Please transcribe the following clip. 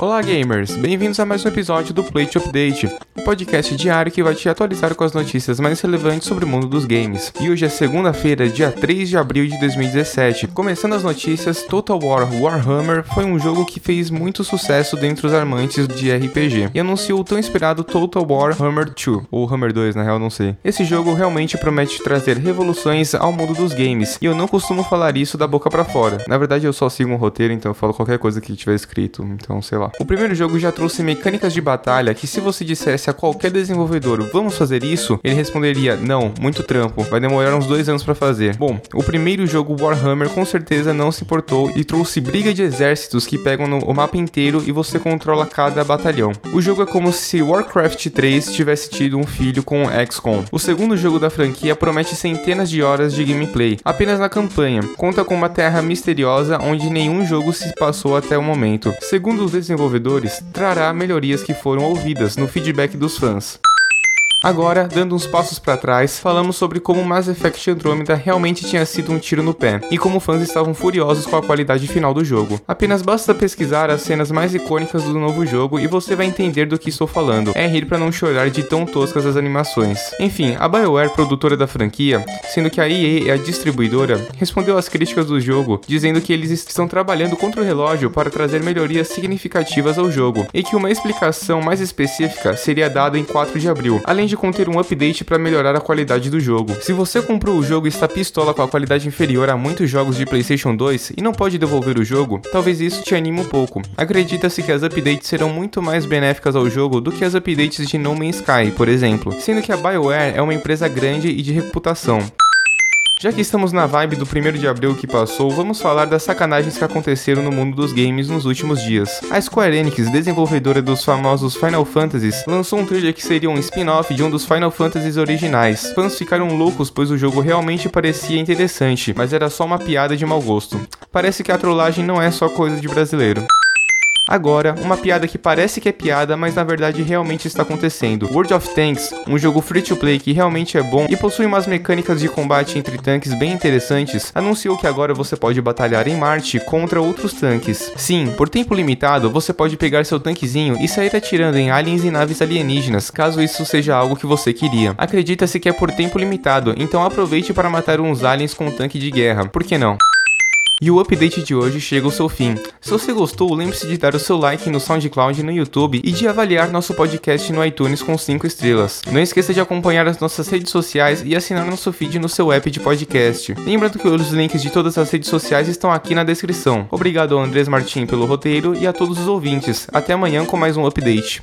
Olá gamers, bem-vindos a mais um episódio do Plate Update, um podcast diário que vai te atualizar com as notícias mais relevantes sobre o mundo dos games. E hoje é segunda-feira, dia 3 de abril de 2017. Começando as notícias, Total War Warhammer foi um jogo que fez muito sucesso dentre os amantes de RPG e anunciou o tão esperado Total War Hammer 2, ou Hammer 2 na real, não sei. Esse jogo realmente promete trazer revoluções ao mundo dos games, e eu não costumo falar isso da boca para fora. Na verdade, eu só sigo um roteiro, então eu falo qualquer coisa que tiver escrito, então sei lá. O primeiro jogo já trouxe mecânicas de batalha que se você dissesse a qualquer desenvolvedor, vamos fazer isso, ele responderia, não, muito trampo, vai demorar uns dois anos para fazer. Bom, o primeiro jogo Warhammer com certeza não se importou e trouxe briga de exércitos que pegam no, o mapa inteiro e você controla cada batalhão. O jogo é como se Warcraft 3 tivesse tido um filho com XCOM. O segundo jogo da franquia promete centenas de horas de gameplay, apenas na campanha. Conta com uma terra misteriosa onde nenhum jogo se passou até o momento. Segundo os desenvolvedores, desenvolvedores trará melhorias que foram ouvidas no feedback dos fãs. Agora, dando uns passos para trás, falamos sobre como Mass Effect Andromeda realmente tinha sido um tiro no pé e como fãs estavam furiosos com a qualidade final do jogo. Apenas basta pesquisar as cenas mais icônicas do novo jogo e você vai entender do que estou falando. É rir para não chorar de tão toscas as animações. Enfim, a BioWare, produtora da franquia, sendo que a EA é a distribuidora, respondeu às críticas do jogo, dizendo que eles estão trabalhando contra o relógio para trazer melhorias significativas ao jogo e que uma explicação mais específica seria dada em 4 de abril. Além de conter um update para melhorar a qualidade do jogo. Se você comprou o jogo e está pistola com a qualidade inferior a muitos jogos de PlayStation 2 e não pode devolver o jogo, talvez isso te anime um pouco. Acredita-se que as updates serão muito mais benéficas ao jogo do que as updates de No Man's Sky, por exemplo, sendo que a BioWare é uma empresa grande e de reputação. Já que estamos na vibe do 1 de abril que passou, vamos falar das sacanagens que aconteceram no mundo dos games nos últimos dias. A Square Enix, desenvolvedora dos famosos Final Fantasies, lançou um trailer que seria um spin-off de um dos Final Fantasies originais. Fãs ficaram loucos pois o jogo realmente parecia interessante, mas era só uma piada de mau gosto. Parece que a trollagem não é só coisa de brasileiro. Agora, uma piada que parece que é piada, mas na verdade realmente está acontecendo. World of Tanks, um jogo free to play que realmente é bom e possui umas mecânicas de combate entre tanques bem interessantes, anunciou que agora você pode batalhar em Marte contra outros tanques. Sim, por tempo limitado, você pode pegar seu tanquezinho e sair atirando em aliens e naves alienígenas, caso isso seja algo que você queria. Acredita-se que é por tempo limitado, então aproveite para matar uns aliens com um tanque de guerra, por que não? E o update de hoje chega ao seu fim. Se você gostou, lembre-se de dar o seu like no SoundCloud e no YouTube e de avaliar nosso podcast no iTunes com 5 estrelas. Não esqueça de acompanhar as nossas redes sociais e assinar nosso feed no seu app de podcast. Lembrando que os links de todas as redes sociais estão aqui na descrição. Obrigado ao Andrés Martim pelo roteiro e a todos os ouvintes. Até amanhã com mais um update.